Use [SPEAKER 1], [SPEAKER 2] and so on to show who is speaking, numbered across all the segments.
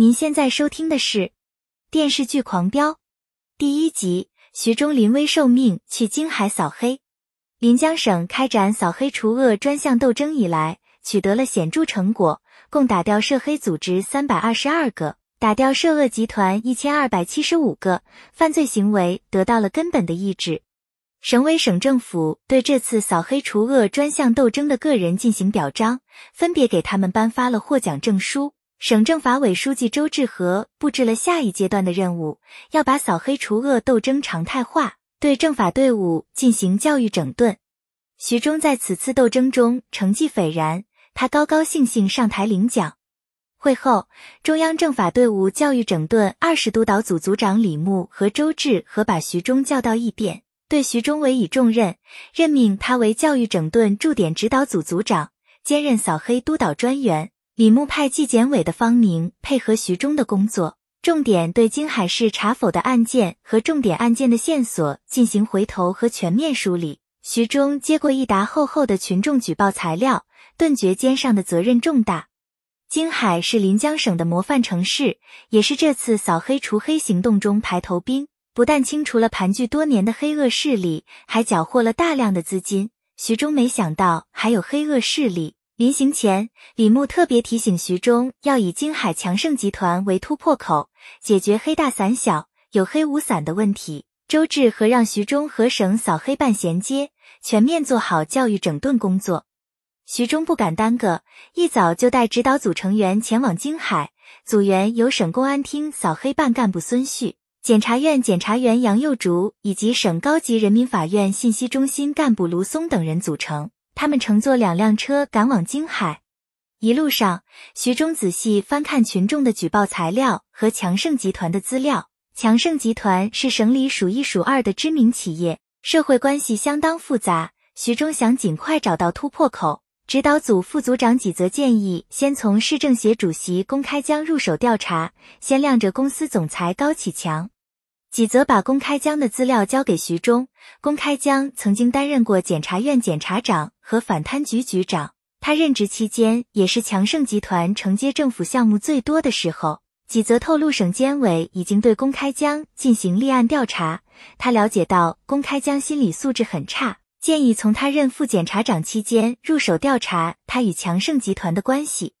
[SPEAKER 1] 您现在收听的是电视剧《狂飙》第一集。徐忠临危受命去京海扫黑。临江省开展扫黑除恶专项斗争以来，取得了显著成果，共打掉涉黑组织三百二十二个，打掉涉恶集团一千二百七十五个，犯罪行为得到了根本的抑制。省委省政府对这次扫黑除恶专项斗争的个人进行表彰，分别给他们颁发了获奖证书。省政法委书记周志和布置了下一阶段的任务，要把扫黑除恶斗争常态化，对政法队伍进行教育整顿。徐忠在此次斗争中成绩斐然，他高高兴兴上台领奖。会后，中央政法队伍教育整顿二十督导组组长李牧和周志和把徐忠叫到一边，对徐忠委以重任，任命他为教育整顿驻点指导组组长，兼任扫黑督导专员。李牧派纪检委的方宁配合徐忠的工作，重点对京海市查否的案件和重点案件的线索进行回头和全面梳理。徐忠接过一沓厚厚的群众举报材料，顿觉肩上的责任重大。京海是临江省的模范城市，也是这次扫黑除黑行动中排头兵。不但清除了盘踞多年的黑恶势力，还缴获了大量的资金。徐忠没想到还有黑恶势力。临行前，李牧特别提醒徐忠，要以京海强盛集团为突破口，解决黑大散小、有黑无散的问题。周志和让徐忠和省扫黑办衔接，全面做好教育整顿工作。徐忠不敢耽搁，一早就带指导组成员前往京海。组员由省公安厅扫黑办干部孙旭、检察院检察员杨佑竹以及省高级人民法院信息中心干部卢松等人组成。他们乘坐两辆车赶往京海，一路上，徐忠仔细翻看群众的举报材料和强盛集团的资料。强盛集团是省里数一数二的知名企业，社会关系相当复杂。徐忠想尽快找到突破口。指导组副组长几则建议，先从市政协主席龚开江入手调查，先亮着公司总裁高启强。几则把龚开江的资料交给徐忠。龚开江曾经担任过检察院检察长和反贪局局长，他任职期间也是强盛集团承接政府项目最多的时候。几则透露，省监委已经对龚开江进行立案调查。他了解到龚开江心理素质很差，建议从他任副检察长期间入手调查他与强盛集团的关系。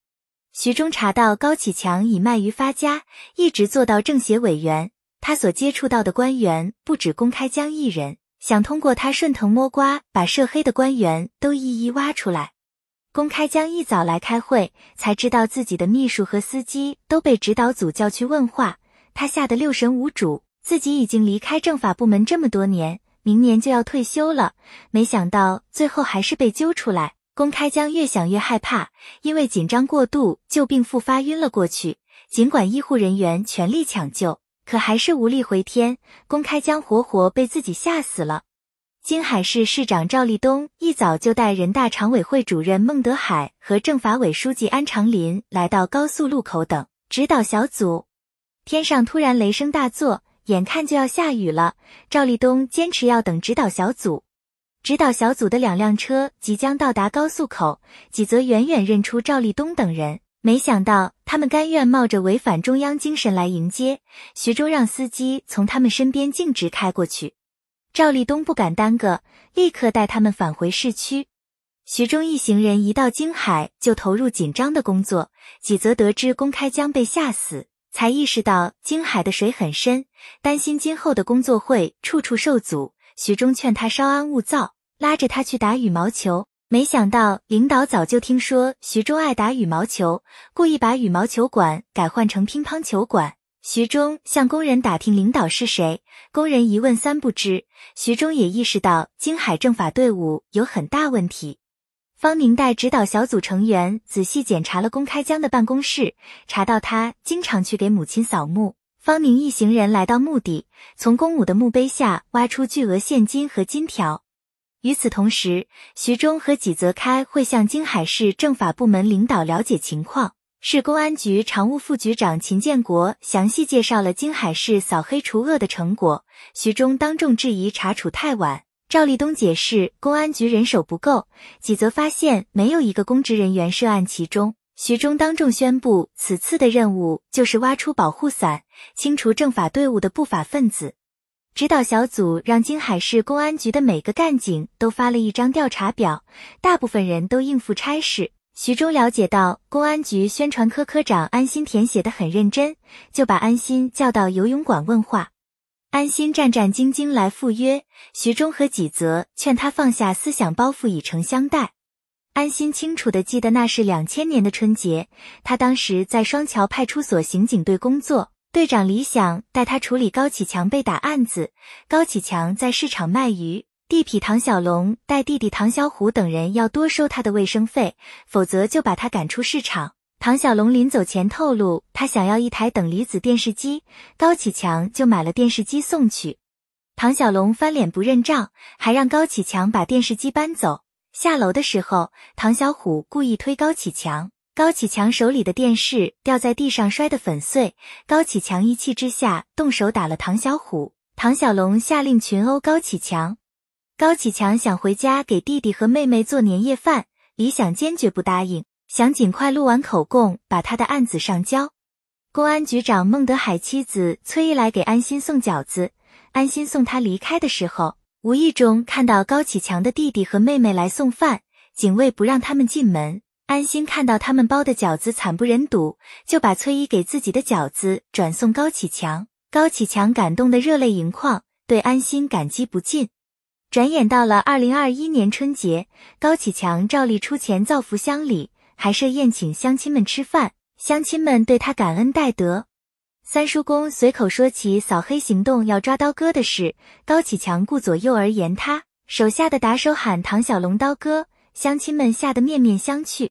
[SPEAKER 1] 徐忠查到高启强以卖鱼发家，一直做到政协委员。他所接触到的官员不止公开江一人，想通过他顺藤摸瓜，把涉黑的官员都一一挖出来。公开江一早来开会，才知道自己的秘书和司机都被指导组叫去问话，他吓得六神无主。自己已经离开政法部门这么多年，明年就要退休了，没想到最后还是被揪出来。公开江越想越害怕，因为紧张过度，旧病复发，晕了过去。尽管医护人员全力抢救。可还是无力回天，公开江活活被自己吓死了。金海市市长赵立东一早就带人大常委会主任孟德海和政法委书记安长林来到高速路口等指导小组。天上突然雷声大作，眼看就要下雨了。赵立东坚持要等指导小组。指导小组的两辆车即将到达高速口，几则远远认出赵立东等人。没想到他们甘愿冒着违反中央精神来迎接徐州，让司机从他们身边径直开过去。赵立东不敢耽搁，立刻带他们返回市区。徐忠一行人一到京海，就投入紧张的工作。几则得知公开将被吓死，才意识到京海的水很深，担心今后的工作会处处受阻。徐忠劝他稍安勿躁，拉着他去打羽毛球。没想到领导早就听说徐忠爱打羽毛球，故意把羽毛球馆改换成乒乓球馆。徐忠向工人打听领导是谁，工人一问三不知。徐忠也意识到京海政法队伍有很大问题。方明带指导小组成员仔细检查了公开江的办公室，查到他经常去给母亲扫墓。方明一行人来到墓地，从公母的墓碑下挖出巨额现金和金条。与此同时，徐忠和纪泽开会向京海市政法部门领导了解情况。市公安局常务副局长秦建国详细介绍了京海市扫黑除恶的成果。徐忠当众质疑查处太晚，赵立东解释公安局人手不够，纪泽发现没有一个公职人员涉案其中。徐忠当众宣布，此次的任务就是挖出保护伞，清除政法队伍的不法分子。指导小组让京海市公安局的每个干警都发了一张调查表，大部分人都应付差事。徐忠了解到公安局宣传科科长安心填写的很认真，就把安心叫到游泳馆问话。安心战战兢兢来赴约，徐忠和几则劝他放下思想包袱，以诚相待。安心清楚的记得那是两千年的春节，他当时在双桥派出所刑警队工作。队长李想带他处理高启强被打案子，高启强在市场卖鱼。地痞唐小龙带弟弟唐小虎等人要多收他的卫生费，否则就把他赶出市场。唐小龙临走前透露，他想要一台等离子电视机，高启强就买了电视机送去。唐小龙翻脸不认账，还让高启强把电视机搬走。下楼的时候，唐小虎故意推高启强。高启强手里的电视掉在地上，摔得粉碎。高启强一气之下动手打了唐小虎，唐小龙下令群殴高启强。高启强想回家给弟弟和妹妹做年夜饭，李想坚决不答应，想尽快录完口供，把他的案子上交。公安局长孟德海妻子崔一来给安心送饺子，安心送他离开的时候，无意中看到高启强的弟弟和妹妹来送饭，警卫不让他们进门。安心看到他们包的饺子惨不忍睹，就把崔姨给自己的饺子转送高启强。高启强感动得热泪盈眶，对安心感激不尽。转眼到了二零二一年春节，高启强照例出钱造福乡里，还设宴请乡亲们吃饭，乡亲们对他感恩戴德。三叔公随口说起扫黑行动要抓刀哥的事，高启强顾左右而言他，手下的打手喊唐小龙刀哥，乡亲们吓得面面相觑。